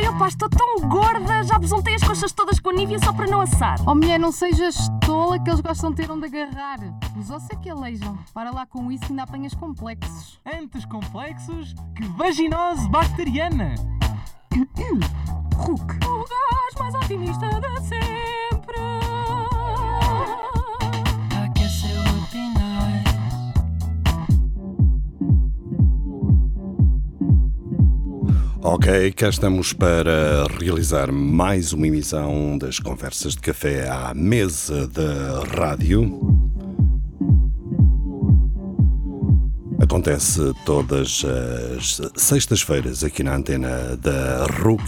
Ai, opá, estou tão gorda, já besuntei as coxas todas com a Nívia só para não assar. Oh mulher, não sejas tola que eles gostam de ter onde agarrar. Os ossos é que aleijam. Para lá com isso ainda apanhas complexos. Antes complexos que vaginose bacteriana. Hulk. O gás mais otimista de sempre. Ok, cá estamos para realizar mais uma emissão das conversas de café à mesa da rádio. Acontece todas as sextas-feiras aqui na antena da RUC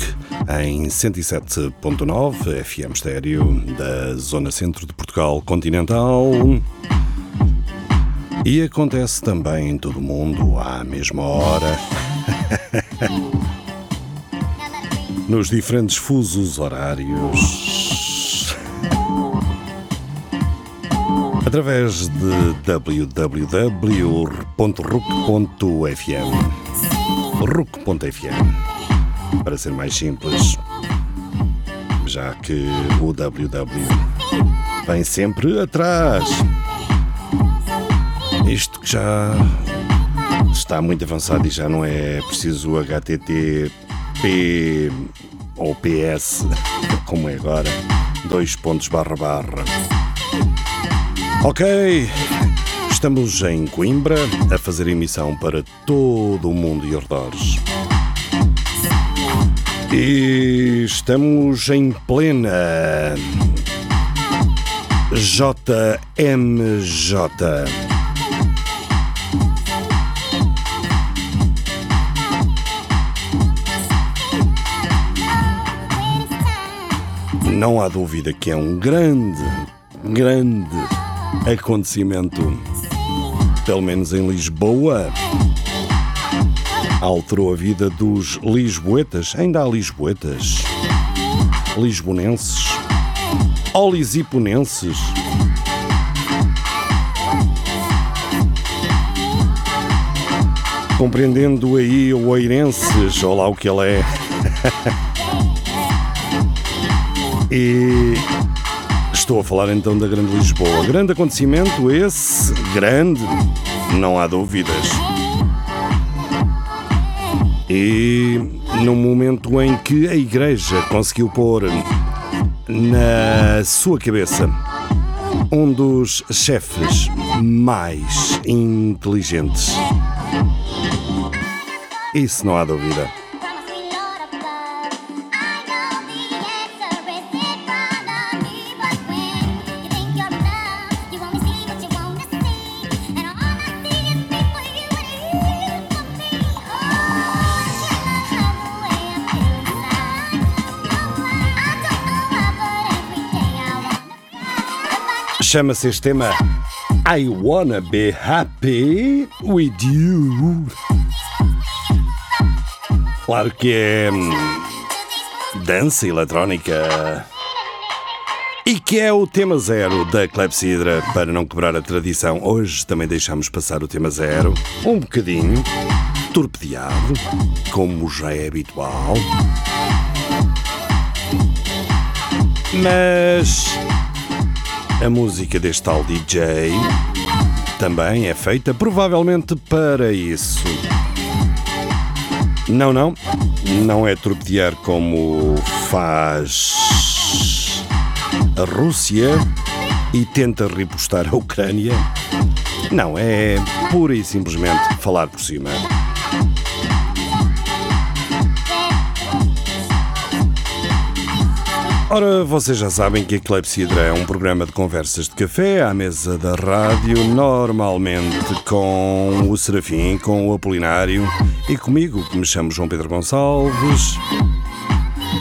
em 107.9 FM estéreo da Zona Centro de Portugal Continental. E acontece também em todo o mundo à mesma hora. nos diferentes fusos horários. Através de www.ruc.fm ruc.fm Para ser mais simples, já que o www vem sempre atrás. Isto que já está muito avançado e já não é preciso HTTP ou PS, como é agora, dois pontos barra barra. Ok, estamos em Coimbra a fazer emissão para todo o mundo e arredores. E estamos em plena JMJ. Não há dúvida que é um grande, grande acontecimento, pelo menos em Lisboa. Alterou a vida dos lisboetas, ainda há lisboetas, lisbonenses, olisiponenses. Compreendendo aí o oirenses, ou lá o que ele é. E estou a falar então da Grande Lisboa. Grande acontecimento esse, grande, não há dúvidas. E no momento em que a Igreja conseguiu pôr na sua cabeça um dos chefes mais inteligentes. Isso não há dúvida. Chama-se este tema I Wanna Be Happy With You. Claro que é hum, dança eletrónica. E que é o tema zero da Clepsidra, para não quebrar a tradição. Hoje também deixamos passar o tema zero, um bocadinho, torpedeado, como já é habitual. Mas a música deste tal DJ também é feita provavelmente para isso. Não, não, não é torpedear como faz a Rússia e tenta repostar a Ucrânia. Não, é pura e simplesmente falar por cima. Ora, vocês já sabem que a Clepsidra é um programa de conversas de café à mesa da rádio, normalmente com o Serafim, com o Apolinário e comigo, que me chamo João Pedro Gonçalves,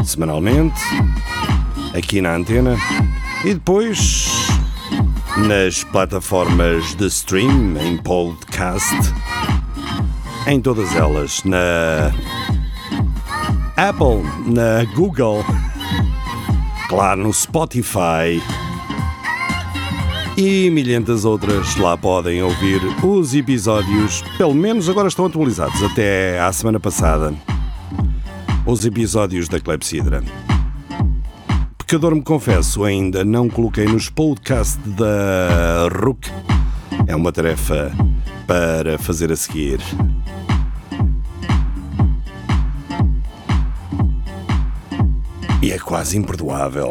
semanalmente, aqui na antena, e depois nas plataformas de stream, em podcast, em todas elas, na Apple, na Google claro, no Spotify e milhentas outras lá podem ouvir os episódios, pelo menos agora estão atualizados até à semana passada. os episódios da Clepsidra. Pecador me confesso, ainda não coloquei nos podcasts da RUC. É uma tarefa para fazer a seguir. E é quase imperdoável.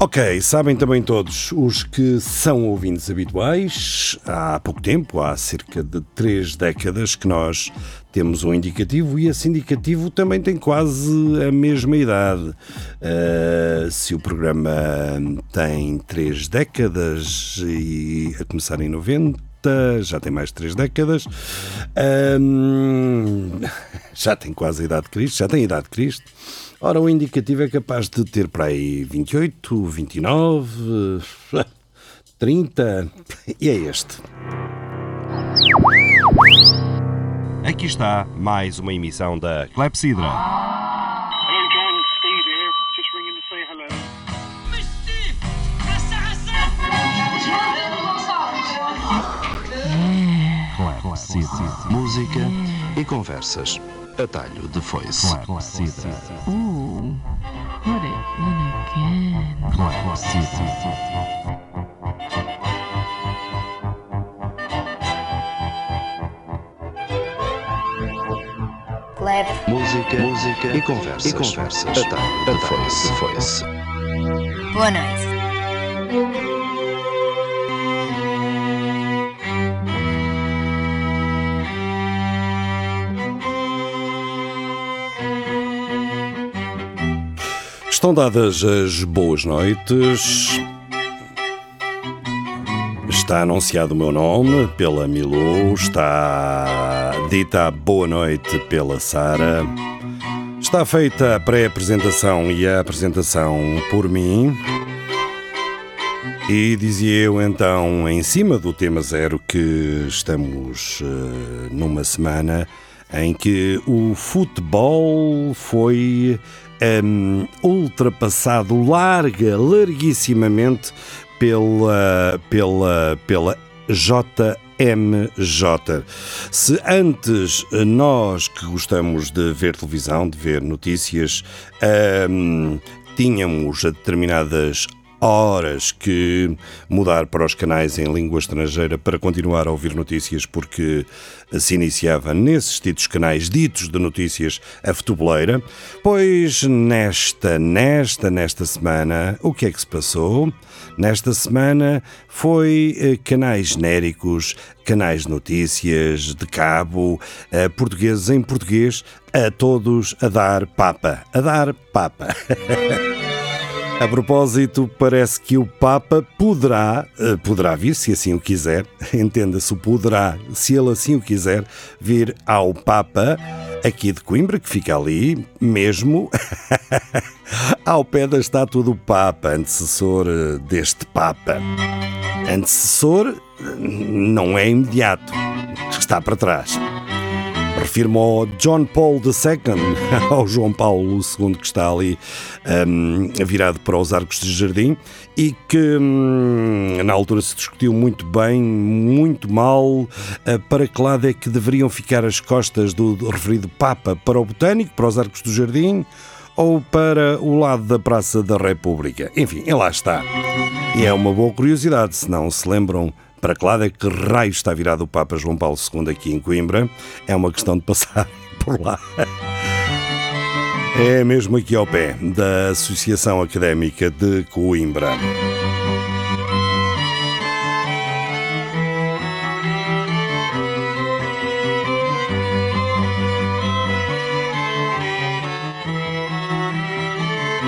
Ok, sabem também todos os que são ouvintes habituais. Há pouco tempo, há cerca de três décadas, que nós temos um indicativo e esse indicativo também tem quase a mesma idade. Uh, se o programa tem três décadas e a começar em 90, já tem mais de três décadas, já tem quase a idade de Cristo, já tem a idade de Cristo. Ora, o indicativo é capaz de ter para aí 28, 29, 30 e é este. Aqui está mais uma emissão da Clepsidra. Clepsidra. Música e conversas. Atalho de foice. Clepsidra. Ooh, put it in again. Clepsidra. Música, música e conversas. E conversas. Atalho de foice. foice. Boa noite. Estão dadas as boas noites. Está anunciado o meu nome pela Milu, está dita a boa noite pela Sara. Está feita a pré-apresentação e a apresentação por mim. E dizia eu então, em cima do tema zero, que estamos eh, numa semana em que o futebol foi hum, ultrapassado larga, larguissimamente pela, pela, pela JMJ. Se antes nós que gostamos de ver televisão, de ver notícias, hum, tínhamos determinadas horas que mudar para os canais em língua estrangeira para continuar a ouvir notícias, porque se iniciava nesses ditos canais ditos de notícias a futeboleira. Pois nesta, nesta, nesta semana, o que é que se passou? Nesta semana foi eh, canais genéricos, canais de notícias, de cabo, eh, portugueses em português, a todos a dar papa. A dar papa. A propósito, parece que o Papa poderá, eh, poderá vir, se assim o quiser, entenda-se poderá, se ele assim o quiser, vir ao Papa aqui de Coimbra, que fica ali mesmo ao pé da estátua do Papa, antecessor eh, deste Papa. Antecessor eh, não é imediato, está para trás. Refiro-me ao John Paul II, ao João Paulo II, que está ali um, virado para os arcos de jardim e que hum, na altura se discutiu muito bem, muito mal, uh, para que lado é que deveriam ficar as costas do, do referido Papa, para o Botânico, para os arcos do jardim ou para o lado da Praça da República. Enfim, lá está. E é uma boa curiosidade, se não se lembram para que lado é que raio está virado o Papa João Paulo II aqui em Coimbra? É uma questão de passar por lá. É mesmo aqui ao pé da Associação Académica de Coimbra.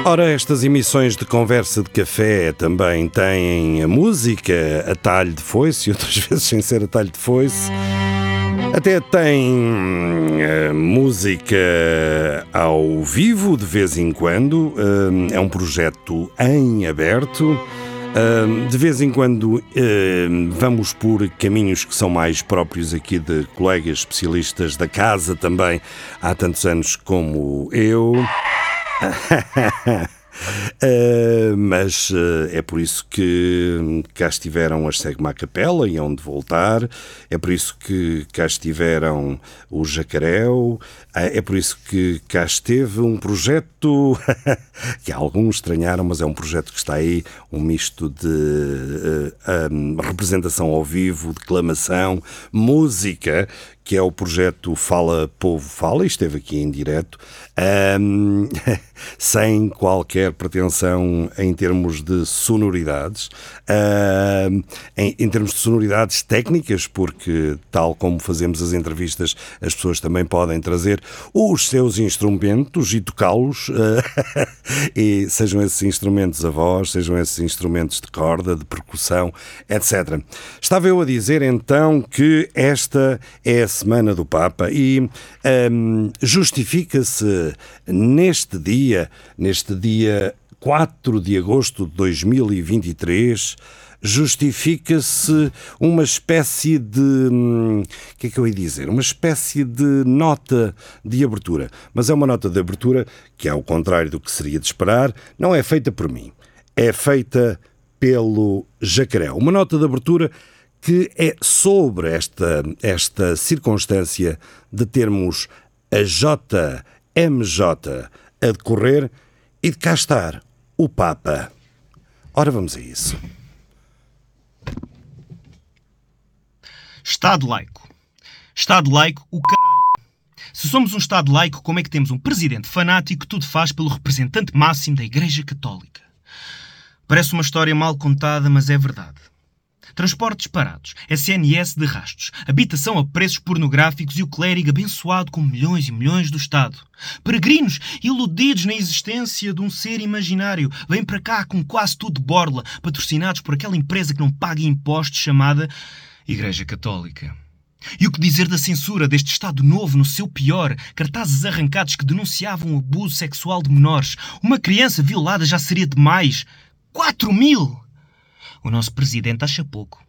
Ora, estas emissões de conversa de café também têm a música a talho de foice e outras vezes sem ser a talho de foice. Até tem uh, música ao vivo de vez em quando. Uh, é um projeto em aberto. Uh, de vez em quando vamos por caminhos que são mais próprios aqui de colegas especialistas da casa também há tantos anos como eu. Uh, mas uh, é por isso que cá estiveram as Segma Capela e onde voltar, é por isso que cá estiveram o Jacaréu, é por isso que cá esteve um projeto que alguns estranharam, mas é um projeto que está aí, um misto de uh, um, representação ao vivo, declamação, música, que é o projeto Fala Povo Fala, e esteve aqui em direto, um, sem qualquer pretensão em termos de sonoridades, um, em, em, termos de sonoridades técnicas, porque tal como fazemos as entrevistas, as pessoas também podem trazer os seus instrumentos e tocá-los, uh, e sejam esses instrumentos a voz, sejam esses instrumentos de corda, de percussão, etc. Estava eu a dizer então que esta é a Semana do Papa e um, justifica-se neste dia, neste dia 4 de agosto de 2023, justifica-se uma espécie de. O que é que eu ia dizer? Uma espécie de nota de abertura. Mas é uma nota de abertura que, ao contrário do que seria de esperar, não é feita por mim. É feita pelo Jacaré. Uma nota de abertura que é sobre esta, esta circunstância de termos a JMJ a decorrer e de cá estar o Papa. Ora, vamos a isso. Estado laico. Estado laico, o caralho. Se somos um Estado laico, como é que temos um presidente fanático que tudo faz pelo representante máximo da Igreja Católica? Parece uma história mal contada, mas é verdade. Transportes parados, SNS de rastos, habitação a preços pornográficos e o clérigo abençoado com milhões e milhões do Estado. Peregrinos iludidos na existência de um ser imaginário vêm para cá com quase tudo de borla, patrocinados por aquela empresa que não paga impostos chamada Igreja Católica. E o que dizer da censura deste Estado Novo no seu pior? Cartazes arrancados que denunciavam o abuso sexual de menores. Uma criança violada já seria demais. Quatro mil! O nosso presidente acha pouco.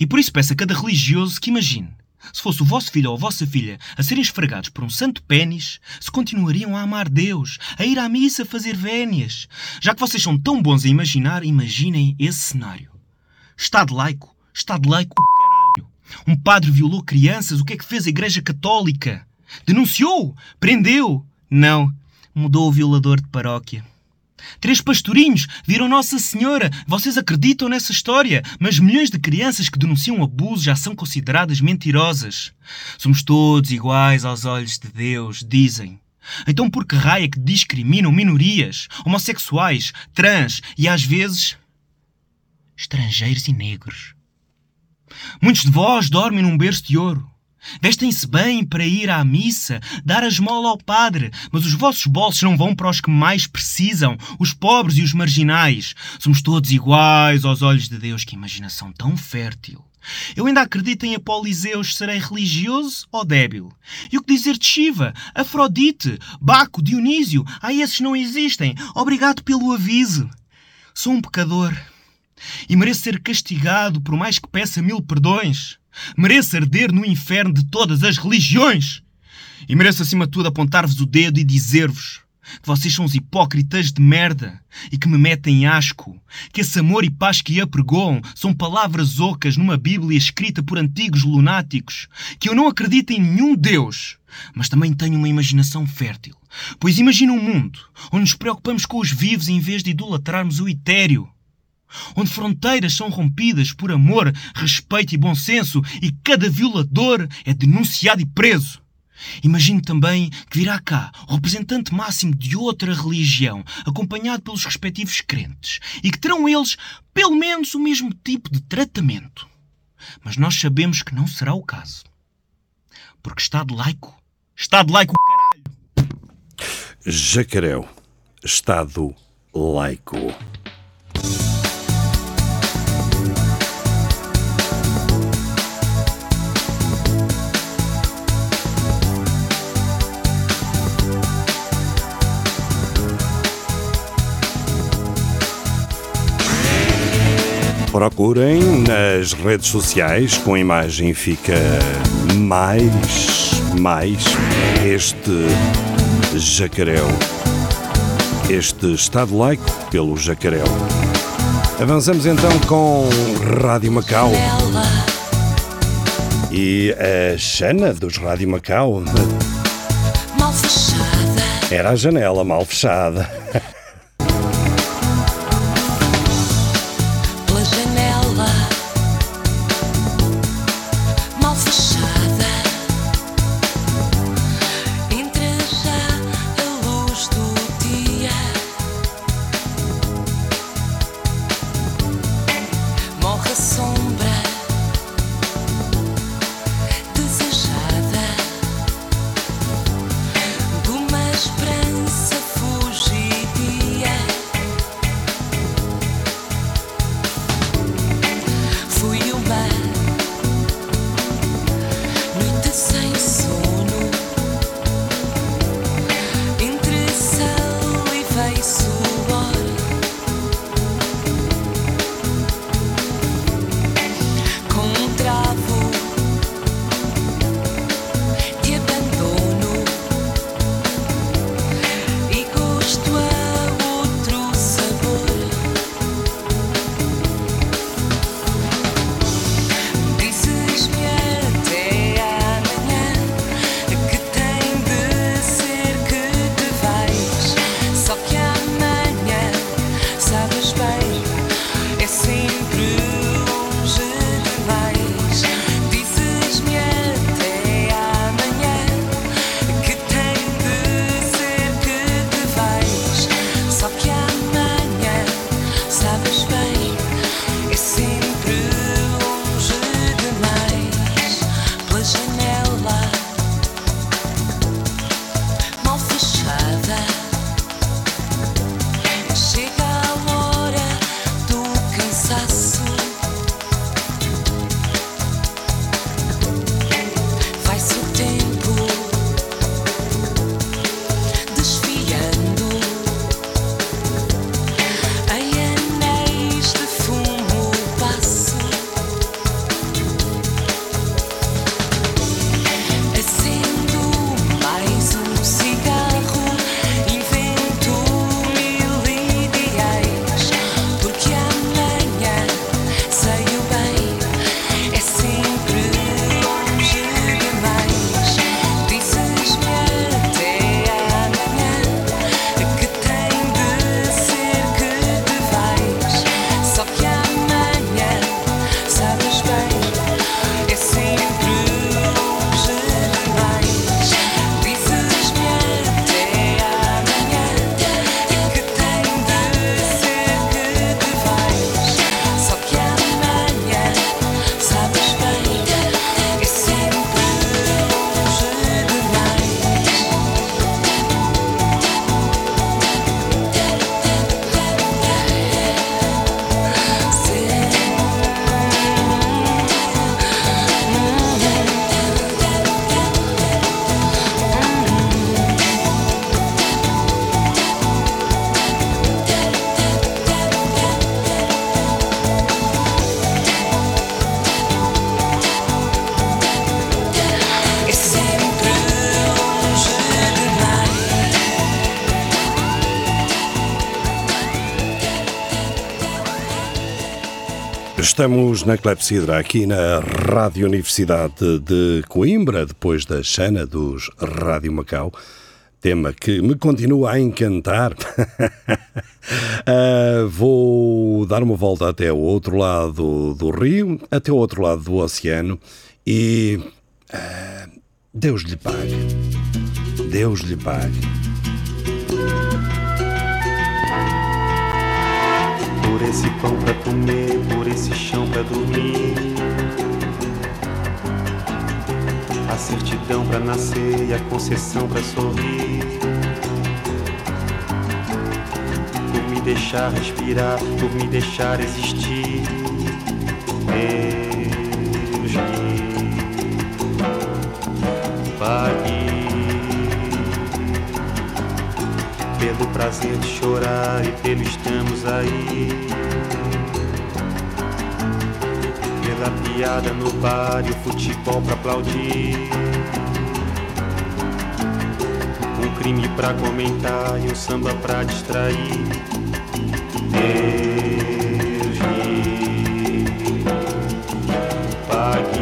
E por isso peço a cada religioso que imagine, se fosse o vosso filho ou a vossa filha a serem esfregados por um santo pênis, se continuariam a amar Deus, a ir à missa a fazer vénias. Já que vocês são tão bons a imaginar, imaginem esse cenário. Estado laico, Estado laico caralho. Um padre violou crianças, o que é que fez a Igreja Católica? Denunciou? Prendeu? Não, mudou o violador de paróquia. Três pastorinhos viram Nossa Senhora. Vocês acreditam nessa história? Mas milhões de crianças que denunciam abuso já são consideradas mentirosas. Somos todos iguais aos olhos de Deus, dizem. Então por que raia que discriminam minorias, homossexuais, trans e às vezes estrangeiros e negros? Muitos de vós dormem num berço de ouro. Vestem-se bem para ir à missa, dar a esmola ao padre, mas os vossos bolsos não vão para os que mais precisam, os pobres e os marginais. Somos todos iguais aos olhos de Deus. Que imaginação tão fértil! Eu ainda acredito em Apoliseus, serei religioso ou débil? E o que dizer de Shiva, Afrodite, Baco, Dionísio? Ah, esses não existem. Obrigado pelo aviso. Sou um pecador e mereço ser castigado por mais que peça mil perdões. Mereço arder no inferno de todas as religiões. E mereço, acima de tudo, apontar-vos o dedo e dizer-vos que vocês são os hipócritas de merda e que me metem asco, que esse amor e paz que apregoam são palavras ocas numa Bíblia escrita por antigos lunáticos, que eu não acredito em nenhum Deus, mas também tenho uma imaginação fértil. Pois imagina um mundo onde nos preocupamos com os vivos em vez de idolatrarmos o etéreo onde fronteiras são rompidas por amor, respeito e bom senso e cada violador é denunciado e preso. Imagino também que virá cá o representante máximo de outra religião, acompanhado pelos respectivos crentes, e que terão eles pelo menos o mesmo tipo de tratamento. Mas nós sabemos que não será o caso. Porque Estado laico, Estado laico caralho! Jacaréu, Estado laico. Procurem nas redes sociais, com a imagem fica mais, mais este jacaréu este Estado Laico pelo Jacarel. Avançamos então com Rádio Macau e a Xana dos Rádio Macau. Era a janela mal fechada. Estamos na Clepsidra, aqui na Rádio Universidade de Coimbra, depois da Xana dos Rádio Macau. Tema que me continua a encantar. Ah, vou dar uma volta até o outro lado do rio, até o outro lado do oceano e. ah, Deus lhe pague. Deus lhe pague. Por esse pão pra comer, esse chão pra dormir. A certidão pra nascer e a concessão pra sorrir. Por me deixar respirar, por me deixar existir. Deus me pague pelo prazer de chorar e pelo estamos aí. Pela piada no bar e o futebol pra aplaudir. Um crime pra comentar e um samba pra distrair. Deus me pague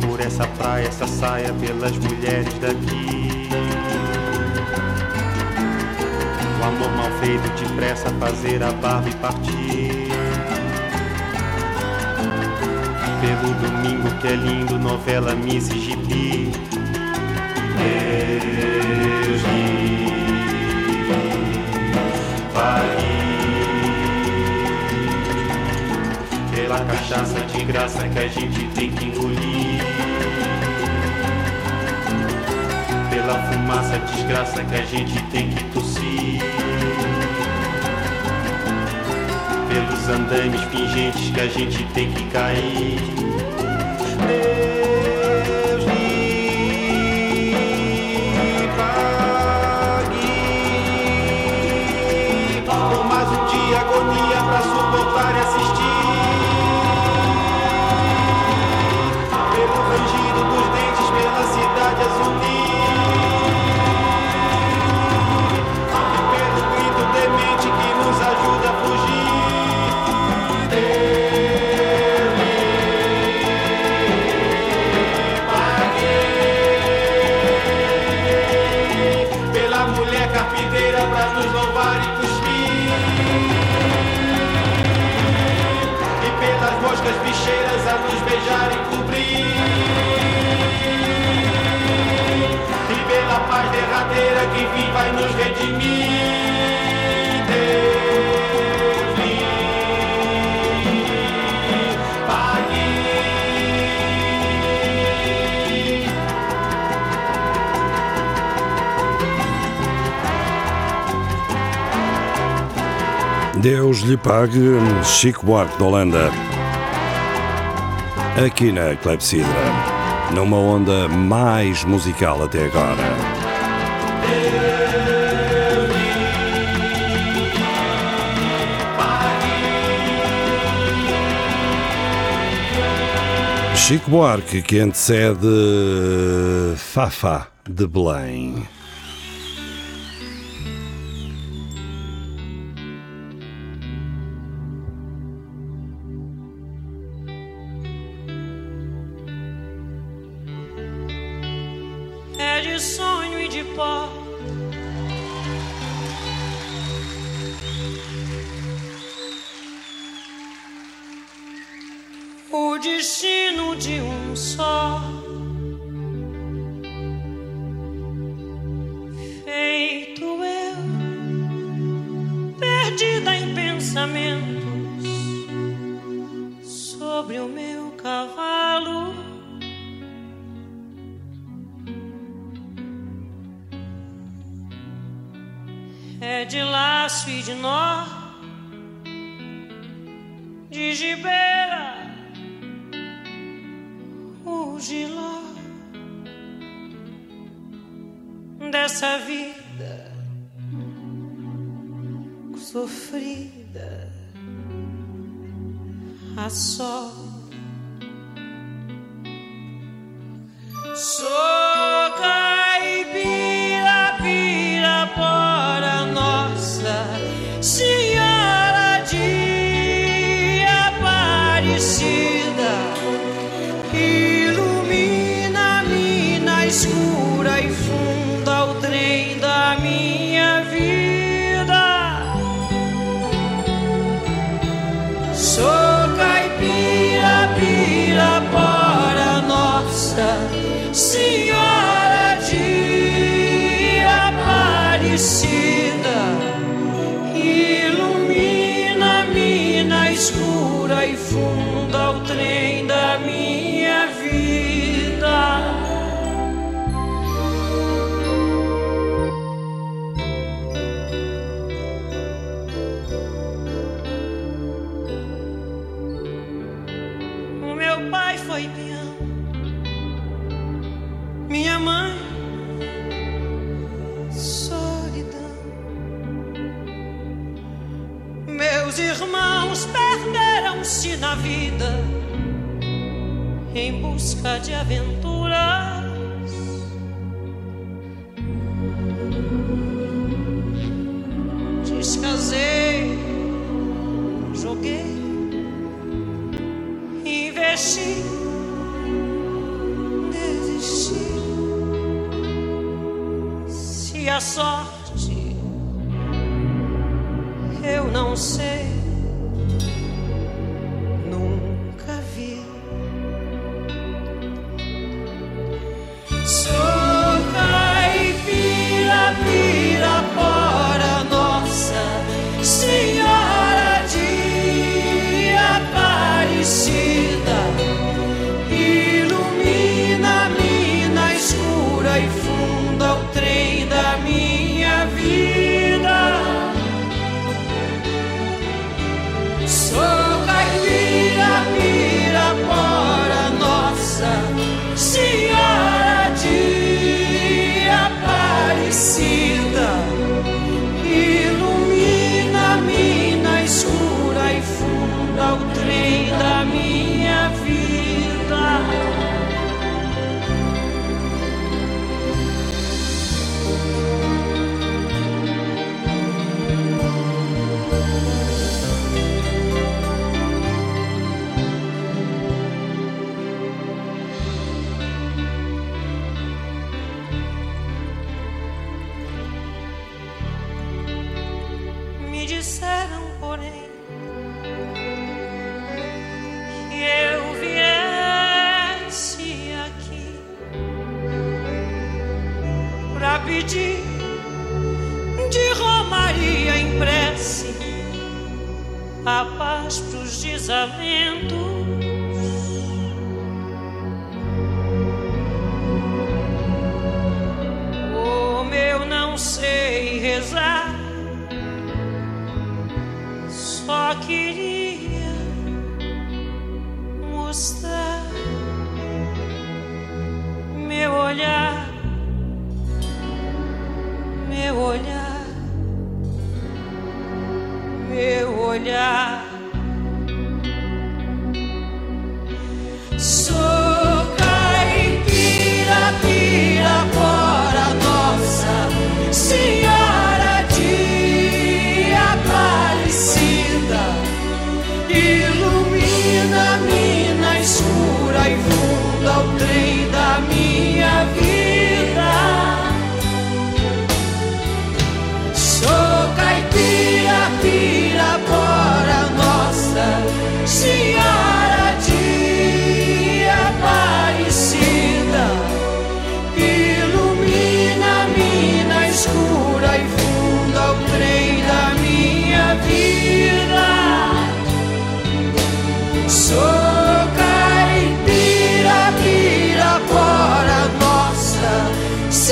por essa praia, essa saia pelas mulheres daqui. O amor mal feito depressa fazer a barba e partir. Pelo domingo que é lindo, novela Miss Gibi. Deus me pague pela cachaça de graça que a gente tem que engolir. Pela fumaça desgraça que a gente tem que tossir. Andames pingentes que a gente tem que cair. Bicheiras a nos beijar e cobrir. E pela paz derradeira que enfim vai nos redimir. Deus pague. Deus lhe pague, Chico Buarque de Holanda. Aqui na Clepsidra, numa onda mais musical até agora. Chico Buarque, que antecede Fafá de Belém. Sonho e de pó. O destino de um só. E de nó, de gibeira, o giló dessa vida sofrida a só.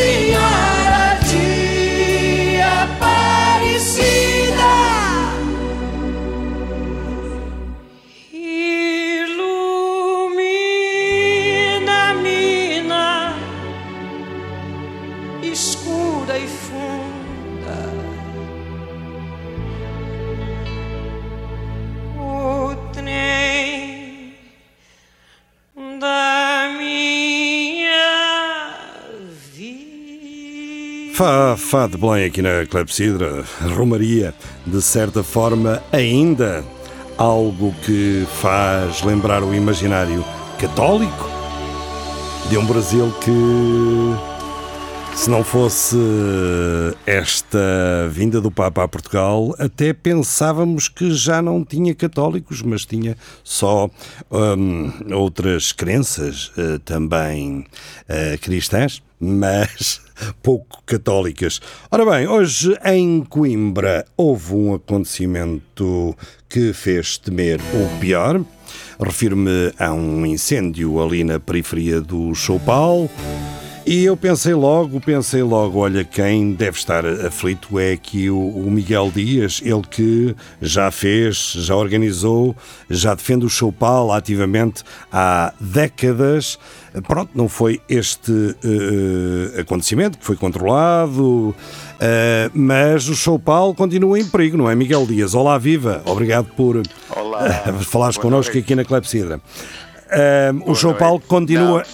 Senhora Fá de Belém aqui na Clepsidra, Romaria, de certa forma, ainda algo que faz lembrar o imaginário católico de um Brasil que, se não fosse esta vinda do Papa a Portugal, até pensávamos que já não tinha católicos, mas tinha só hum, outras crenças eh, também eh, cristãs, mas pouco católicas. Ora bem, hoje em Coimbra houve um acontecimento que fez temer o pior. Refiro-me a um incêndio ali na periferia do Choupal. E eu pensei logo, pensei logo, olha, quem deve estar aflito é aqui o, o Miguel Dias, ele que já fez, já organizou, já defende o Choupal ativamente há décadas. Pronto, não foi este uh, acontecimento que foi controlado, uh, mas o Choupal continua em perigo, não é, Miguel Dias? Olá, viva! Obrigado por Olá. uh, falares Boa connosco noite. aqui na Clepsidra. o Choupal continua Não,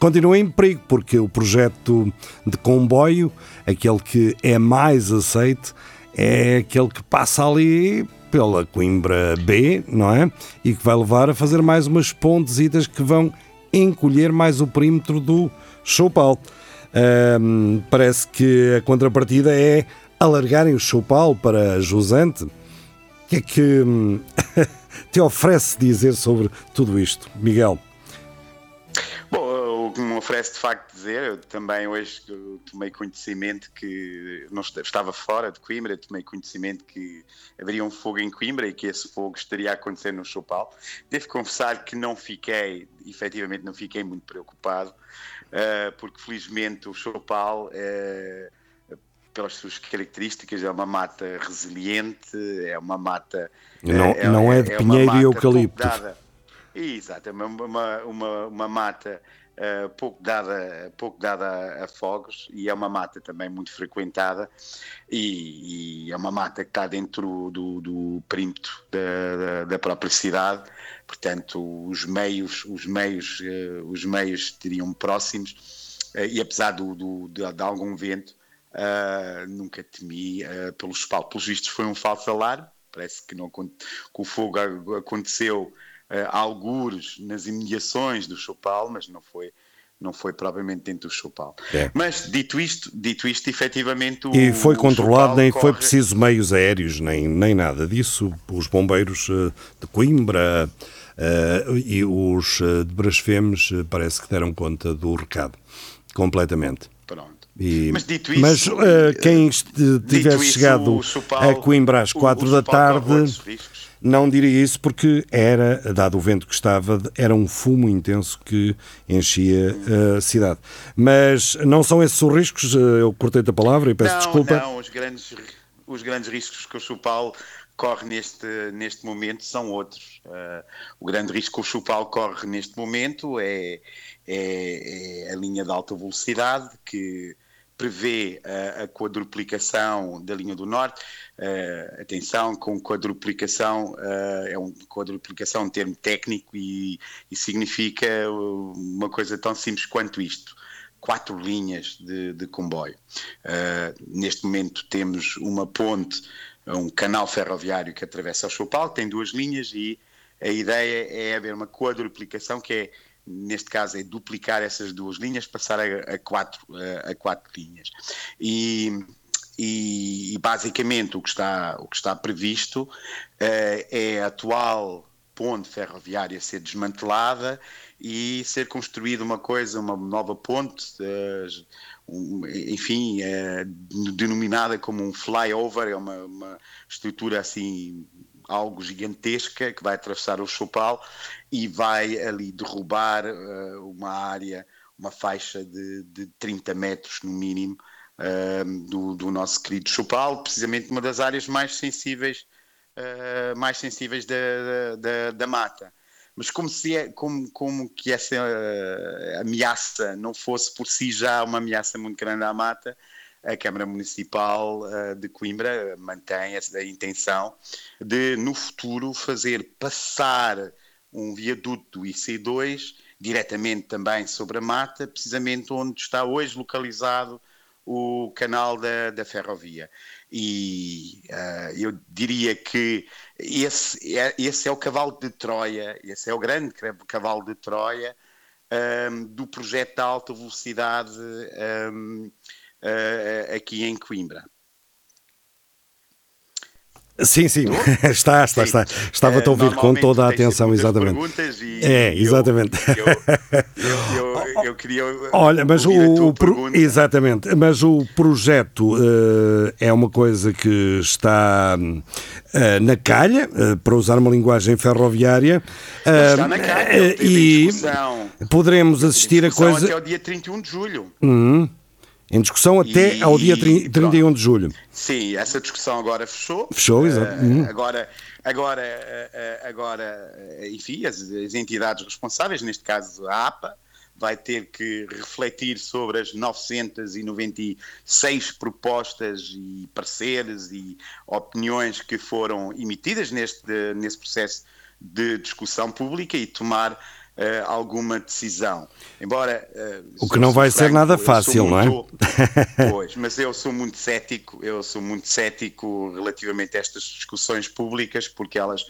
continua em perigo, porque o projeto de comboio, aquele que é mais aceite, é aquele que passa ali pela Coimbra B, não é? E que vai levar a fazer mais umas pontesitas que vão encolher mais o perímetro do Choupal. Parece que a contrapartida é alargarem o Choupal para Jusante. O que é que hum, te oferece dizer sobre tudo isto, Miguel? Oferece de facto dizer, eu também hoje eu tomei conhecimento que não est- estava fora de Coimbra, tomei conhecimento que haveria um fogo em Coimbra e que esse fogo estaria a acontecer no Chopal. Devo confessar que não fiquei, efetivamente não fiquei muito preocupado, eh, porque felizmente o Chopal, eh, pelas suas características, é uma mata resiliente, é uma mata. Não- eh, não é de uma pinheiro e eucalipto. Exato, é uma, uma, uma, uma mata eh, pouco, dada, pouco dada a, a fogos e é uma mata também muito frequentada e, e é uma mata que está dentro do, do perímetro da, da, da própria cidade, portanto os meios, os meios, eh, os meios estariam próximos eh, e apesar do, do- de, de algum vento nunca temi pelos espalhos. Pelos vistos foi um falso alarme, parece que, não, que o fogo aconteceu uh, algures nas imediações do Chopal, mas não foi, não foi propriamente dentro do Chopal. É. Mas dito isto, dito isto, efetivamente o, E foi controlado, nem foi corre- preciso meios aéreos, nem, nem nada disso. Os bombeiros eh, de Coimbra eh, e os de Brasfemes parece que deram conta do recado, completamente. Pronto. E- Mas dito isso, mas eh, quem tivesse isso, chegado o Chopal- a Coimbra às quatro da tarde riscos. Não diria isso porque era, dado o vento que estava, era um fumo intenso que enchia eh, a cidade. Mas não são esses os riscos, eh, eu cortei-te a palavra e peço não, desculpa. Não, os grandes, os grandes riscos que o Chupal corre neste, neste momento são outros. Uh, o grande risco que o Chupal corre neste momento é, é, é a linha de alta velocidade que prevê a, a quadruplicação da linha do norte. Uh, atenção, com quadruplicação uh, é um quadruplicação um termo técnico e, e significa uma coisa tão simples quanto isto quatro linhas de, de comboio. Uh, neste momento temos uma ponte, um canal ferroviário que atravessa o Chopal, tem duas linhas e a ideia é haver uma quadruplicação que é neste caso é duplicar essas duas linhas, passar a, a quatro, a, a, quatro linhas. E, e, e, basicamente o que está, o que está previsto uh, é a atual ponte ferroviária ser desmantelada e ser construída uma coisa, uma nova ponte, uh, um, enfim, uh, denominada como um flyover, é uma, uma, estrutura assim algo gigantesca que vai atravessar o Chopal e vai ali derrubar uh, uma área, uma faixa de, de 30 metros no mínimo do, do, nosso querido Chopal, precisamente uma das áreas mais sensíveis, mais sensíveis da, da, da mata. Mas como se é, como, como que essa uh, ameaça não fosse por si já uma ameaça muito grande à mata, a Câmara Municipal uh, de Coimbra mantém essa intenção de no futuro fazer passar um viaduto do IC2 diretamente também sobre a mata, precisamente onde está hoje localizado o canal da, da ferrovia. E uh, eu diria que esse é, esse é o cavalo de Troia, esse é o grande cavalo de Troia um, do projeto da alta velocidade um, uh, aqui em Coimbra. Sim, sim, está, está, está. Estava-te a ouvir com toda a atenção, exatamente. E é, exatamente. Eu, eu, eu, eu queria. Olha, mas o. o pro, exatamente, mas o projeto uh, é uma coisa que está uh, na calha, uh, para usar uma linguagem ferroviária. está na calha, e poderemos assistir a coisa. Até o dia 31 de julho. Uhum. Em discussão até e, ao dia 30, 31 de julho. Sim, essa discussão agora fechou. Fechou, exato. Uh, agora, agora, uh, agora, enfim, as, as, entidades responsáveis, neste caso a APA, vai ter que refletir sobre as 996 propostas e pareceres e opiniões que foram emitidas neste, nesse processo de discussão pública e tomar uh, alguma decisão. Embora. Uh, o que não vai franco, ser nada fácil, muito, não é? Pois, mas eu sou muito cético, eu sou muito cético relativamente a estas discussões públicas, porque elas.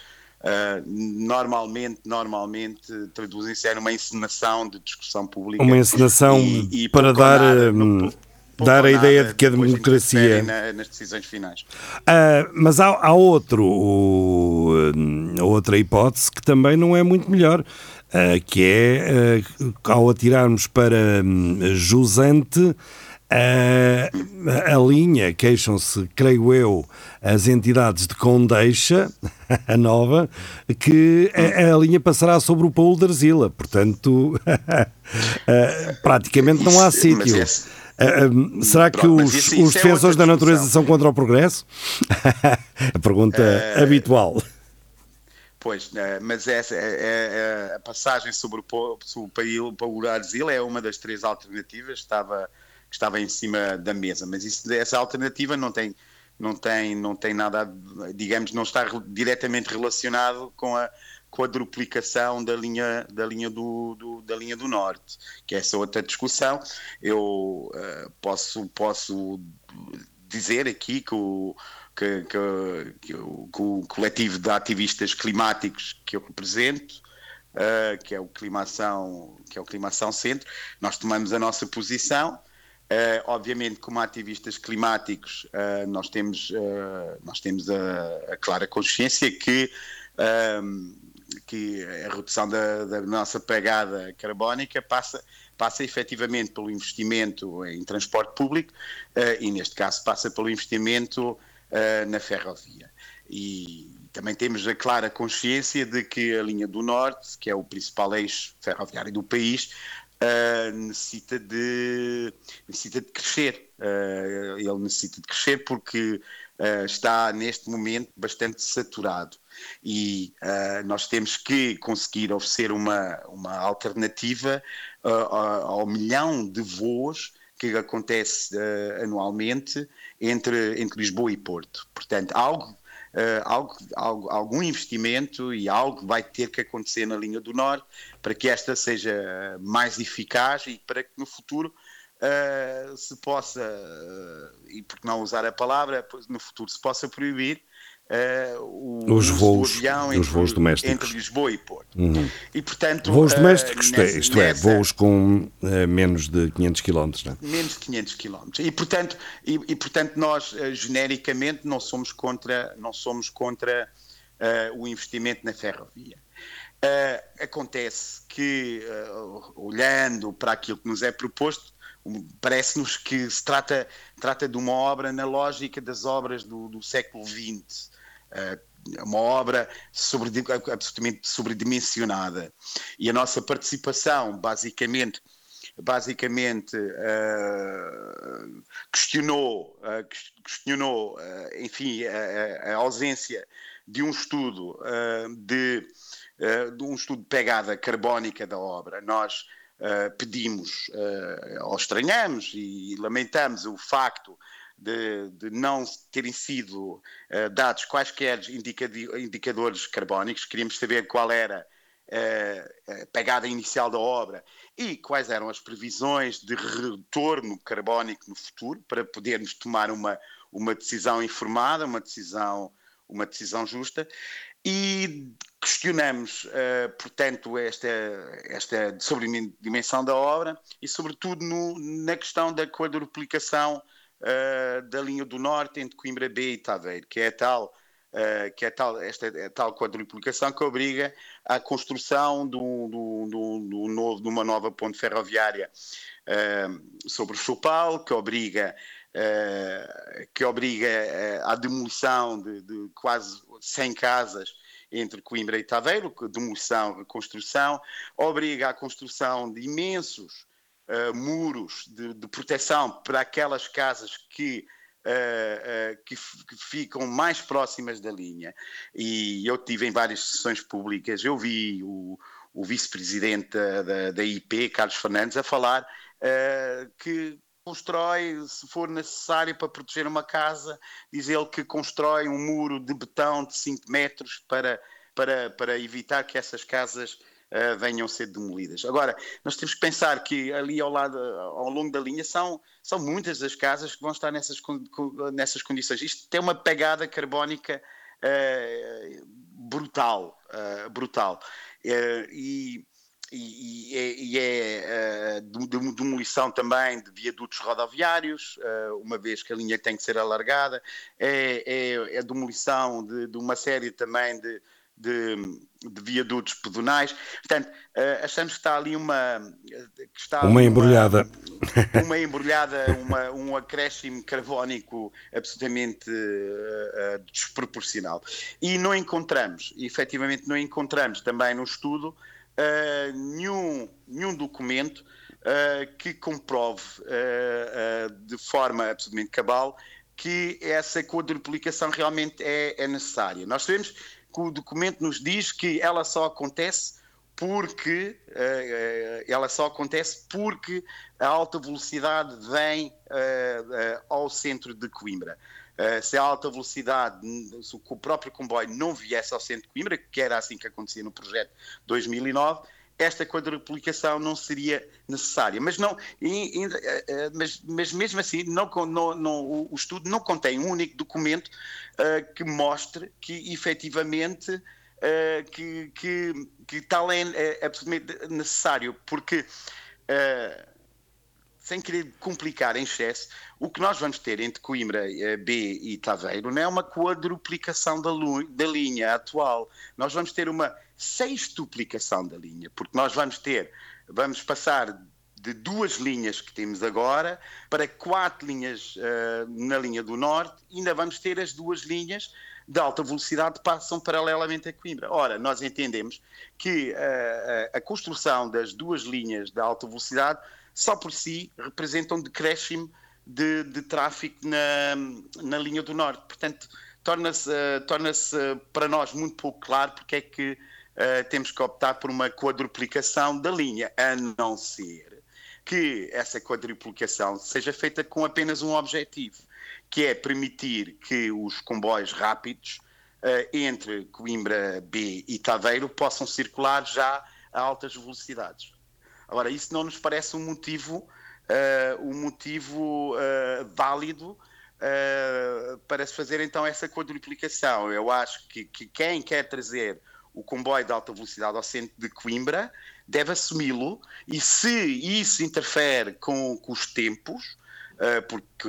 Uh, normalmente, normalmente traduzem-se numa encenação de discussão pública. Uma encenação e, e para dar, hum, dar a ideia de que a democracia. Na, nas decisões finais. Uh, mas há, há outro, o, hum, outra hipótese que também não é muito melhor. Uh, que é, uh, ao atirarmos para um, jusante, a linha, queixam-se, creio eu, as entidades de Condeixa, a nova, que a, a linha passará sobre o Paulo de Arzila. Portanto, praticamente não há sítio. Uh, será que os, isso, os é defensores é da natureza são contra o progresso? a pergunta uh, habitual. Pois, uh, mas essa, é, a passagem sobre o, sobre o Paulo Arzil é uma das três alternativas que estava, que estava em cima da mesa, mas isso, essa alternativa não tem, não, tem, não tem nada, digamos, não está diretamente relacionado com a, com a duplicação da linha, da linha do, do, da linha do norte, que é essa outra discussão. Eu uh, posso, posso dizer aqui que o, que, que, que, o, que o coletivo de ativistas climáticos que eu represento, uh, que é o Climação, que é o Climação Centro, nós tomamos a nossa posição. Uh, obviamente, como ativistas climáticos, uh, nós temos, nós temos a, a, clara consciência que que a redução da, da, nossa pegada carbónica passa, passa efetivamente pelo investimento em transporte público uh, e, neste caso, passa pelo investimento uh, na ferrovia. E também temos a clara consciência de que a linha do Norte, que é o principal eixo ferroviário do país, uh, necessita, de, necessita de crescer. ele necessita de crescer porque está, neste momento, bastante saturado e uh, nós temos que conseguir oferecer uma, uma alternativa uh, ao milhão de voos que acontece uh, anualmente entre, entre Lisboa e Porto. Portanto, algo, algo, algo, algum investimento e algo vai ter que acontecer na linha do Norte para que esta seja mais eficaz e para que no futuro Uh, se possa, uh, e por que não usar a palavra, no futuro se possa proibir Uh, os voos, avião os entre, voos domésticos. entre Lisboa e Porto. Uhum. E, portanto, voos domésticos, uh, nessa, isto é, voos com uh, menos de 500 km. Não é? Menos de 500 km. E, portanto, e, e portanto nós, genericamente, não somos contra, não somos contra o investimento na ferrovia. acontece que, olhando para aquilo que nos é proposto, parece-nos que se trata, trata de uma obra na lógica das obras do, do século XX. É uma obra sobre, absolutamente sobredimensionada. E a nossa participação, basicamente, basicamente uh, questionou, uh, questionou uh, enfim, a, a, ausência de um estudo de, de, um estudo de pegada carbónica da obra. Nós pedimos ou estranhamos e lamentamos o facto de, de não terem sido uh, dados quaisquer indicadores carbónicos, queríamos saber qual era uh, a pegada inicial da obra e quais eram as previsões de retorno carbónico no futuro para podermos tomar uma, uma decisão informada, uma decisão, uma decisão justa. E questionamos, uh, portanto, esta, esta sobremensão da obra e, sobretudo, no, na questão da quadruplicação uh, da linha do norte entre Coimbra B e Taveiro, que é tal, uh, que é tal, esta é tal quadruplicação que obriga à construção de, um, novo, de uma nova ponte ferroviária uh, sobre o Chopal, que obriga Uh, que obriga à demolição de, de, quase 100 casas entre Coimbra e Taveiro, demolição, reconstrução, obriga à construção de imensos uh, muros de, de, proteção para aquelas casas que, uh, uh, que, que, ficam mais próximas da linha. E eu tive em várias sessões públicas, eu vi o, o vice-presidente da, da, IP, Carlos Fernandes, a falar que constrói, se for necessário para proteger uma casa, diz ele que constrói um muro de betão de 5 metros para, para, para evitar que essas casas uh, venham a ser demolidas. Agora, nós temos que pensar que ali ao lado, ao longo da linha, são, são muitas as casas que vão estar nessas, nessas condições. Isto tem uma pegada carbónica uh, brutal, uh, brutal. e e, e, é, é uh, demolição também de viadutos rodoviários, uh, uma vez que a linha tem que ser alargada, é, é, é demolição de, de, uma série também de, de, de viadutos pedonais. Portanto, uh, achamos que está ali uma. Está uma embrulhada. Uma, embrulhada, uma, um acréscimo carbónico absolutamente desproporcional. E não encontramos, efetivamente, não encontramos também no estudo uh, nenhum, nenhum documento uh, que comprove uh, de forma absolutamente cabal que essa quadruplicação realmente é, é, necessária. Nós sabemos que o documento nos diz que ela só acontece porque ela só acontece porque a alta velocidade vem ao centro de Coimbra. Se a alta velocidade, se o próprio comboio não viesse ao centro de Coimbra, que era assim que acontecia no projeto 2009, esta quadruplicação não seria necessária. Mas, não, eh, eh, mas, mas mesmo assim, não, não, não, o estudo não contém um único documento uh, que mostre que efetivamente uh, que, que, que, tal é, é absolutamente necessário, porque uh, sem querer complicar em excesso, o que nós vamos ter entre Coimbra B e Taveiro não é uma quadruplicação da, da linha atual. Nós vamos ter uma sextuplicação da linha, porque nós vamos ter, vamos passar de duas linhas que temos agora para quatro linhas uh, na linha do norte, e ainda vamos ter as duas linhas de alta velocidade que passam paralelamente a Coimbra. Ora, nós entendemos que uh, a construção das duas linhas de alta velocidade só por si representam um decréscimo de, de tráfego na, na linha do Norte. Portanto, torna-se uh, torna para nós muito pouco claro porque é que uh, temos que optar por uma quadruplicação da linha, a não ser que essa quadruplicação seja feita com apenas um objetivo, que é permitir que os comboios rápidos entre Coimbra B e Taveiro possam circular já a altas velocidades. Agora, isso não nos parece um motivo, uh, um motivo uh, válido uh, para se fazer então essa quadruplicação. Eu acho que, que, quem quer trazer o comboio de alta velocidade ao centro de Coimbra deve assumi-lo e se isso interfere com, com os tempos, porque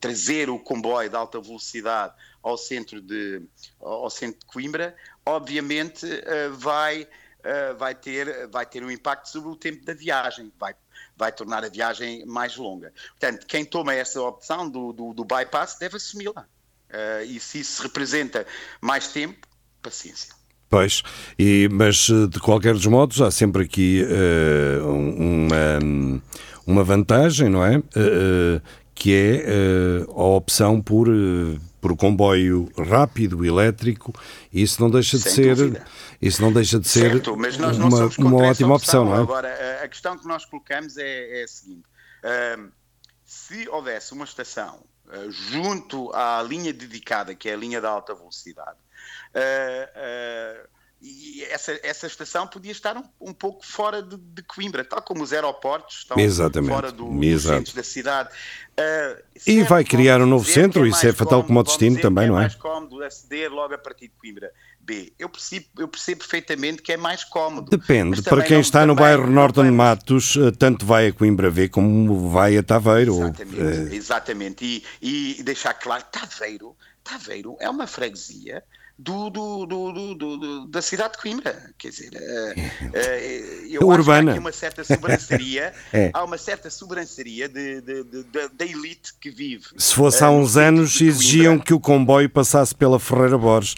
trazer o comboio de alta velocidade ao centro de, ao centro de Coimbra, obviamente vai uh, vai, ter, vai ter um impacto sobre o tempo da viagem, vai, vai tornar a viagem mais longa. Portanto, quem toma essa opção do, do, do bypass deve assumi-la. E se isso representa mais tempo, paciência. Pois, e, mas de qualquer dos modos há sempre aqui uh, uma, uma vantagem, não é? Uh, que é uh, a opção por, por comboio rápido, elétrico, isso não deixa Sem de ser. Dúvida isso não deixa de ser certo, uma, uma ótima opção, não é? Agora, a questão que nós colocamos é, é a seguinte: se houvesse uma estação uh, junto à linha dedicada, que é a linha de alta velocidade, uh, e essa, essa estação podia estar um, um pouco fora de, de, Coimbra, tal como os aeroportos estão Exatamente. fora do, do centro da cidade. Uh, e vai criar um novo centro, é isso é fatal como o destino também, não é? É mais cómodo aceder logo a partir de Coimbra. B. Eu percebo, eu percebo perfeitamente que é mais cómodo. Depende, para quem está no bairro Norton de Matos, tanto vai a Coimbra V como vai a Taveiro. Exatamente, ou, exatamente. E, e deixar claro, Taveiro, Taveiro é uma freguesia do, do, do, do, da cidade de Coimbra. Quer dizer, uh, uh, eu é urbana. que há uma certa sobranceria, é. há uma certa sobranceria de, de, de, da elite que vive. Se fosse uh, há uns anos, exigiam que o comboio passasse pela Ferreira Borges.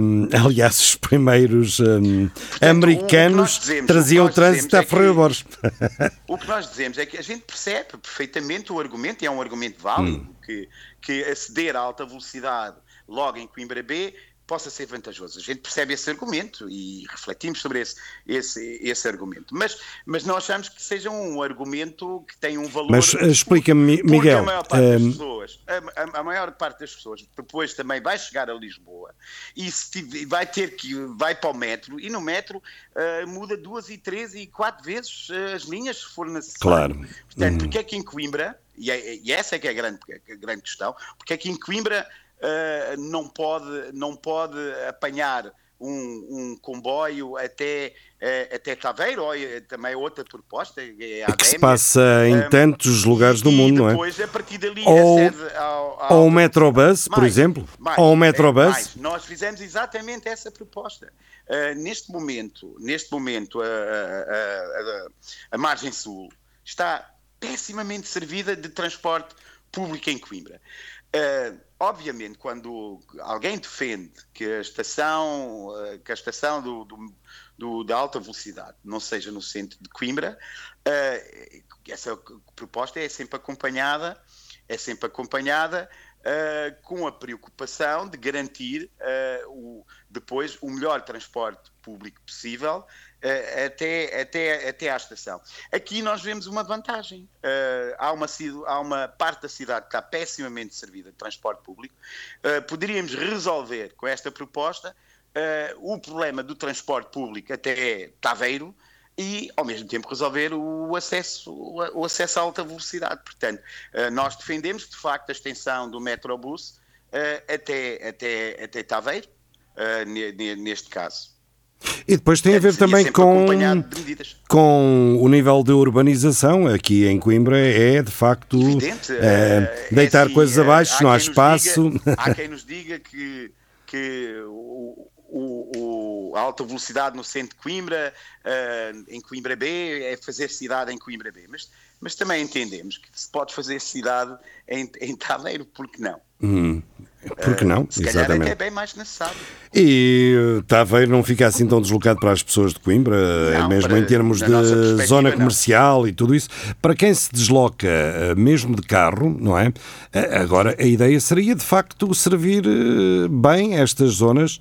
Um, aliás, os primeiros um, Portanto, americanos dizemos, traziam o, trânsito à é Ferreira Borges. o que nós dizemos é que a gente percebe perfeitamente o argumento, e é um argumento válido, hum. que, que aceder à alta velocidade logo em Coimbra B possa ser vantajoso. A gente percebe esse argumento e refletimos sobre esse, esse, esse argumento. Mas, mas não achamos que seja um argumento que tenha um valor. Mas uh, explica-me, Miguel. A maior, parte das um, pessoas, a, a, maior parte das pessoas depois também vai chegar a Lisboa e se, vai ter que vai para o metro e no metro uh, muda duas e três e quatro vezes as linhas se for necessário. Claro. Portanto, Uhum. porque é que em Coimbra, e, é- e essa é que é a grande, a grande questão, porque é que em Coimbra uh, não, pode, não pode apanhar um, um comboio até, uh, até Taveiro, ou é também outra proposta, é a que se passa em um, tantos lugares do mundo, não é? depois, a partir dali, Ou- ao, ao- Ou o Metrobus, por exemplo? mais, Ou o é, Metrobus? mais. Nós fizemos exatamente essa proposta. Uh, neste momento, neste momento a, a- a- a margem sul está pessimamente servida de transporte público em Coimbra. Uh, obviamente, quando alguém defende que a estação, uh, que a estação do, do- do- da alta velocidade não seja no centro de Coimbra, uh, essa proposta é sempre acompanhada, é sempre acompanhada uh, com a preocupação de garantir uh, o- depois o melhor transporte público possível até, até, até à estação. Aqui nós vemos uma vantagem. Uh, há, uma, há uma parte da cidade que está pessimamente servida de transporte público. Uh, poderíamos resolver com esta proposta uh, o problema do transporte público até Taveiro e, ao mesmo tempo, resolver o acesso, o acesso à alta velocidade. Portanto, nós defendemos, de facto, a extensão do Metrobus até, até, até Taveiro, ne- ne- neste caso. E depois tem a ver também com, com o nível de urbanização aqui em Coimbra é de facto Evidente, eh, eh, é deitar assim, coisas eh, abaixo, não há espaço. diga- há quem nos diga que, que o, o- o- a alta velocidade no centro de Coimbra, eh, em Coimbra B, é fazer cidade em Coimbra B. Mas, mas também entendemos que se pode fazer cidade em, em Taveiro, por que não? Hum, porque não? Se calhar Exatamente. até é bem mais necessário. E Taveiro não fica assim tão deslocado para as pessoas de Coimbra, Não, mesmo para- em termos de zona não. comercial e tudo isso. Para quem se desloca eh, mesmo de carro, não é? Eh, Agora, a ideia seria de facto servir eh, bem estas zonas,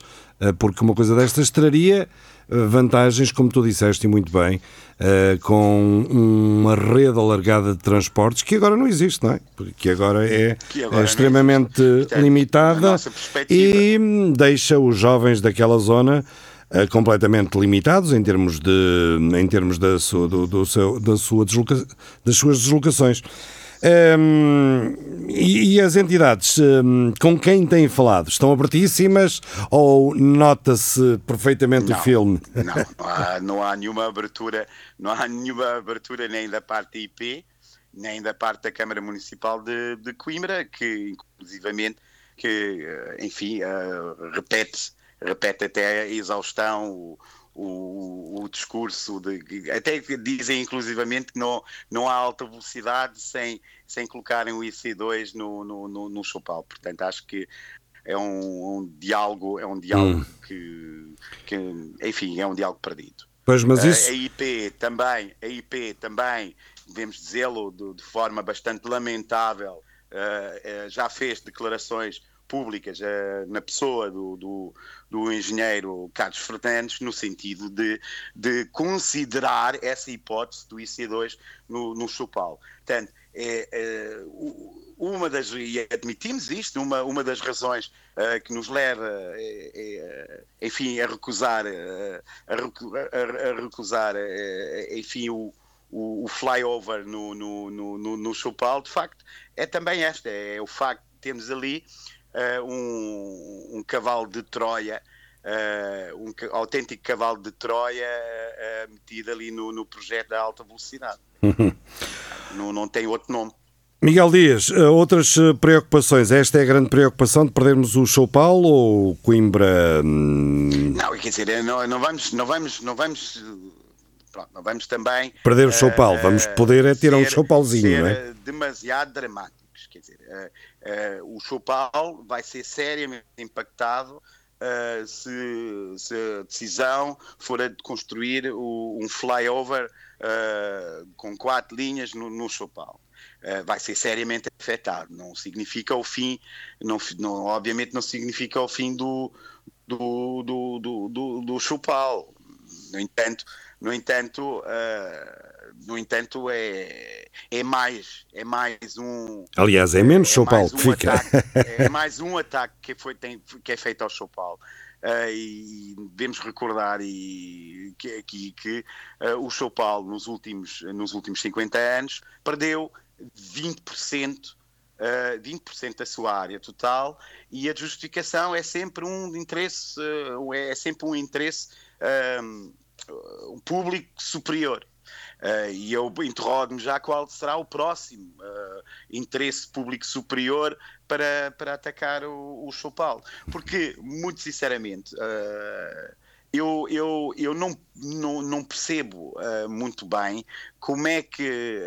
porque uma coisa destas traria vantagens, como tu disseste e muito bem, eh, com uma rede alargada de transportes que agora não existe, não é? Porque agora é, Que agora é extremamente Portanto, na limitada e hum, deixa os jovens daquela zona eh, completamente limitados em termos de em termos da sua, do, do seu, da sua desloca, das suas deslocações. Hum, e, e as entidades hum, com quem têm falado estão abertíssimas ou nota-se perfeitamente o Não, filme? Não, não há, não há nenhuma abertura, não há nenhuma abertura nem da parte IP, nem da parte da Câmara Municipal de, de Coimbra, que inclusivamente, que, eh, enfim, eh, repete, repete até a exaustão o, o, o discurso de até dizem inclusivamente que não, não há alta velocidade sem, sem colocarem o IC2 no, no, no, no Chopal. Portanto, acho que é um, um diálogo, é um diálogo Hum. que, que, enfim, é um diálogo perdido. Pois, mas isso- A IP também, a IP também, devemos dizê-lo de, de forma bastante lamentável, eh, eh, já fez declarações públicas eh, na pessoa do, do, do engenheiro Carlos Fernandes, no sentido de, de considerar essa hipótese do IC2 no, no Chopal. Portanto, é, é, uma das, e admitimos isto, uma, uma das razões eh, que nos leva, eh, enfim, a recusar, a, a- a recusar, enfim, o, o, o flyover no, no, no, no, no Chopal, de facto, é também esta, é o facto de termos ali eh, um, um cavalo de Troia, eh, um autêntico cavalo de Troia eh, metido ali no, no projeto da alta velocidade. Não, não tem outro nome. Miguel Dias, outras preocupações? Esta é a grande preocupação de perdermos o Paulo ou Coimbra? hum, Não, quer dizer, não, não vamos, não vamos, não vamos, pronto, não vamos também Perder o Paulo. eh, Vamos poder é um ser- Paulozinho, ser, não é? demasiado Quer dizer, eh, o Chopal vai ser seriamente impactado eh, se, se a decisão for a de construir o- um flyover eh, com quatro linhas no, no Chopal. Eh, vai ser seriamente afetado. Não significa o fim, não, não- obviamente não significa o fim do, do, do, do, do, do Chupal. No entanto, no entanto, uh, no entanto é, é mais é mais um aliás é menos São Paulo que um fica ataque, é mais um ataque que foi tem, que é feito ao São Paulo Uh, e devemos recordar e, que, que, que uh, o São Paulo nos últimos, nos últimos 50 anos perdeu 20%, uh, 20 da sua área total e a justificação é sempre um interesse, uh, é sempre um interesse um, um público superior. Uh, e eu interrogo-me já qual será o próximo uh, interesse público superior para, para atacar o, o São Paulo. Porque, muito sinceramente, uh, eu, eu, eu não, não, não percebo muito bem como é, que,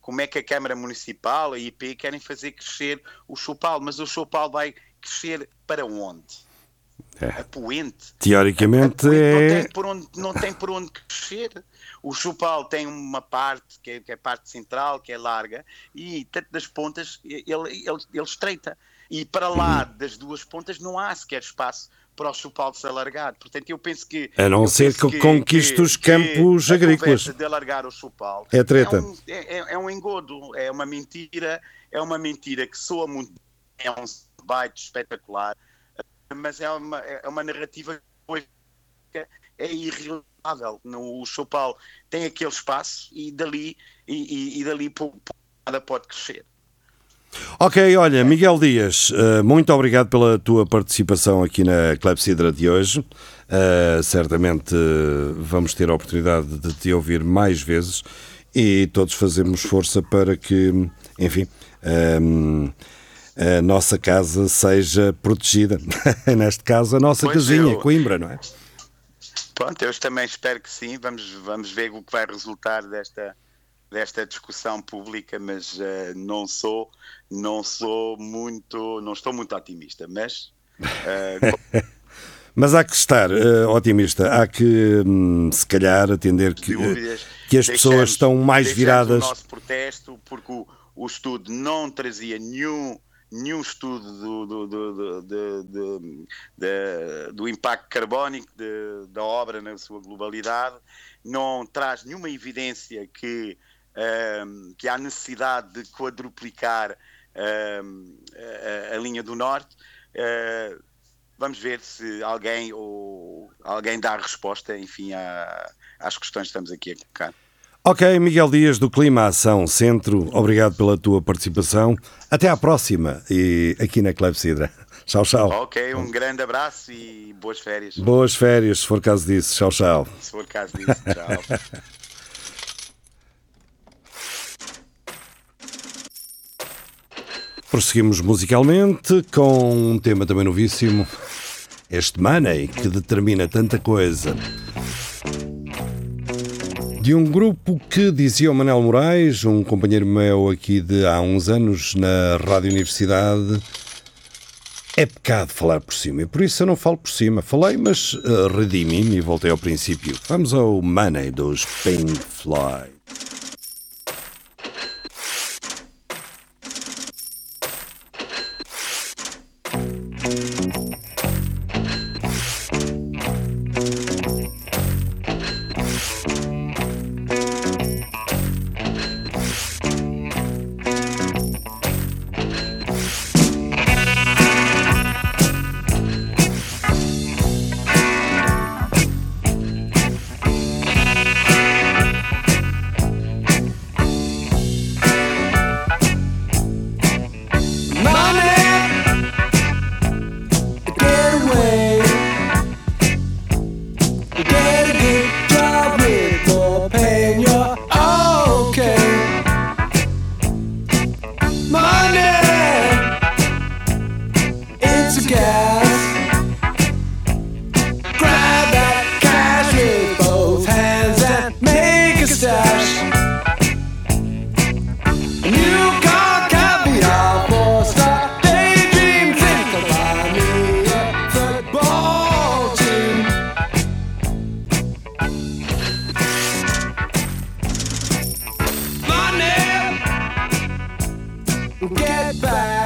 como é que a Câmara Municipal, a IP, querem fazer crescer o São Paulo, mas o São Paulo vai crescer para onde? É. A poente. Teoricamente é. Não tem, por onde, não tem por onde crescer. O Chupal tem uma parte que é, que é, a parte central, que é larga, e tanto das pontas ele, ele, ele estreita. E para lá das duas pontas não há sequer espaço para o Chupal se alargar. Portanto, eu penso que. A não ser que, que conquiste os campos que agrícolas. de alargar o Chupal é treta. É um, é, é um, engodo, é uma mentira, é uma mentira que soa muito. É um baita espetacular, mas é uma, é uma narrativa que é irrelevável. O Chopal tem aquele espaço e dali, e, e, e dali nada pode crescer. Ok, olha, Miguel Dias, uh, muito obrigado pela tua participação aqui na Clepsidra de hoje. Uh, certamente vamos ter a oportunidade de te ouvir mais vezes e todos fazemos força para que, enfim, a nossa casa seja protegida. Neste caso, a nossa Pois casinha, eu- Coimbra, não é? Pronto, eu também espero que sim. Vamos, vamos ver o que vai resultar desta, desta discussão pública, mas eh, não sou, não sou muito, não estou muito otimista, mas eh, Mas há que estar eh, otimista, há que, hum, se calhar, atender que, dúvidas. que as pessoas estão mais viradas. o nosso protesto, porque o, o estudo não trazia nenhum, nenhum estudo do, do, do, do, impacto carbónico de- da obra na sua globalidade, não traz nenhuma evidência que, ahm, que há necessidade de quadruplicar ahm, a, a linha do Norte. Ah, vamos ver se alguém ou alguém dá a resposta, enfim, à- às questões que estamos aqui a colocar. Ok, Miguel Dias, do Clima Ação Centro, obrigado pela tua participação. Até à próxima, e aqui na Clepsidra. Tchau, tchau. Ok, um grande abraço e boas férias. Boas férias, se for caso disso. Tchau, tchau. Se for caso disso, tchau. Prosseguimos musicalmente com um tema também novíssimo. Este Money, que determina tanta coisa. De um grupo que dizia o Manel Moraes, um companheiro meu aqui de há uns anos na Rádio Universidade, é pecado falar por cima. E por isso eu não falo por cima. Falei, mas uh, redimi-me e voltei ao princípio. Vamos ao Money dos Pink Floyd. Get back.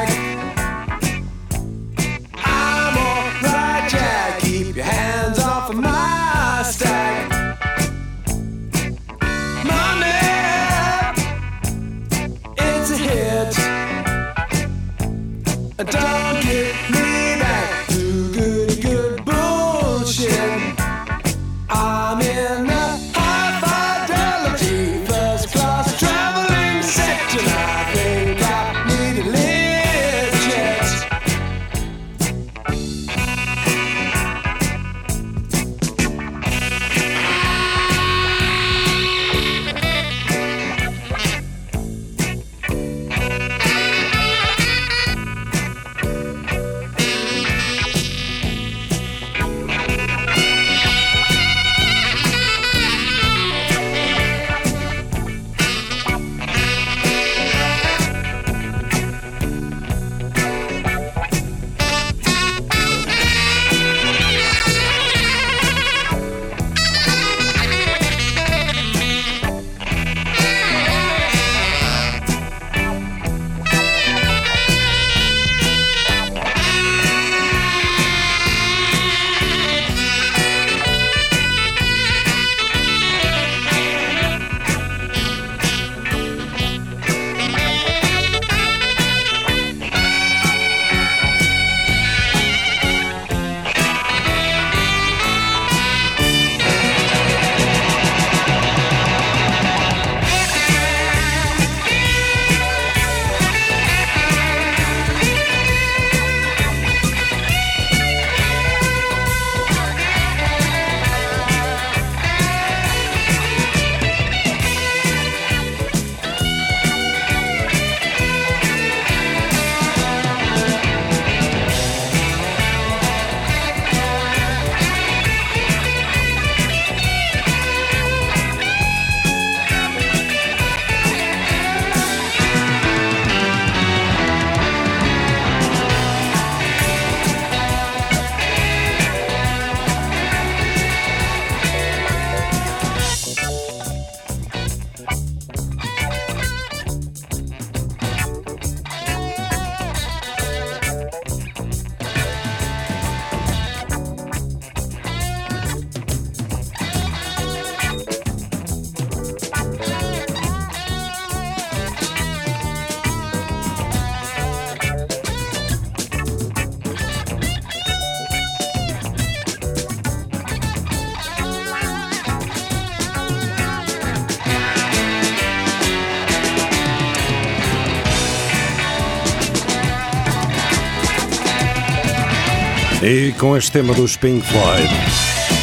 Com este tema dos Pink Floyd,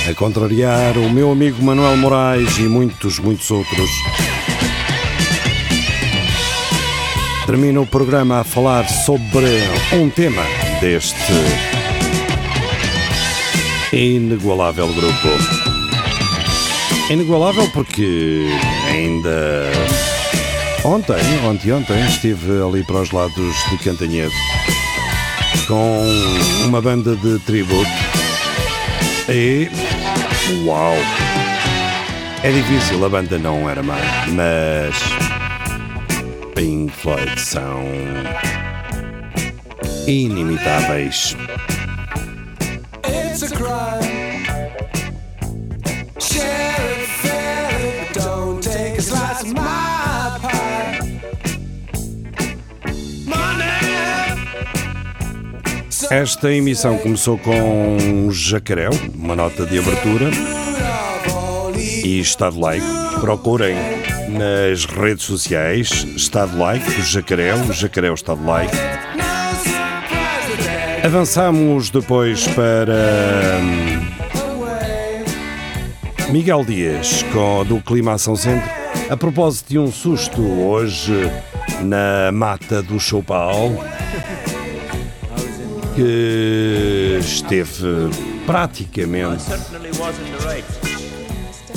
a contrariar o meu amigo Manuel Moraes e muitos, muitos outros, termino o programa a falar sobre um tema deste inigualável grupo. Inigualável porque ainda ontem, ontem, ontem, estive ali para os lados de Cantanhede com uma banda de tributo e uau! É difícil, a banda não era má, mas Pink Floyd são inimitáveis. It's a crime. Esta emissão começou com Jacaré, uma nota de abertura e Estado Laico. Procurem nas redes sociais Estado Laico, Jacaré, Jacaré Estado Laico. Avançamos depois para hum, Miguel Dias com, do Clima Ação Centro. A propósito de um susto hoje na mata do Choupal que esteve praticamente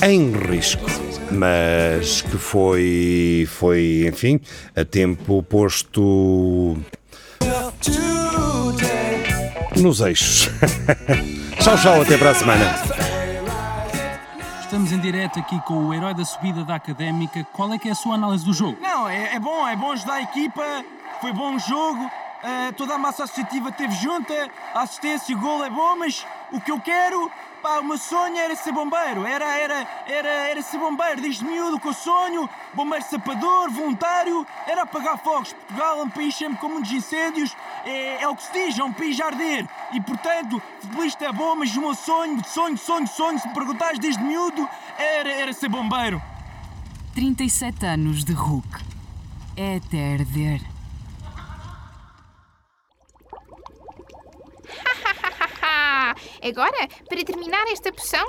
em risco, mas que foi, foi enfim, a tempo posto nos eixos. tchau, tchau, até para a semana. Estamos em direto aqui com o herói da subida da académica. Qual é que é a sua análise do jogo? Não, é, é bom, é bom ajudar a equipa, foi bom o jogo, eh, toda a massa associativa esteve junta, a assistência, o gol é bom, mas o que eu quero, Pá, o meu sonho era ser bombeiro, era, era, era, era ser bombeiro, desde miúdo com o sonho, bombeiro sapador, voluntário, era apagar fogos. Portugal é um país sempre com muitos incêndios, é, é o que se diz, é um país a arder. E portanto, futebolista é bom, mas o meu sonho, sonho, sonho, sonho, se me perguntares desde miúdo, era, era ser bombeiro. 37 anos de Hulk. É até arder. Agora, para terminar esta poção,